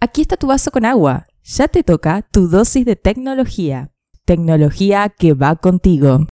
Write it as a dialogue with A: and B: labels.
A: Aquí está tu vaso con agua. Ya te toca tu dosis de tecnología. Tecnología que va contigo.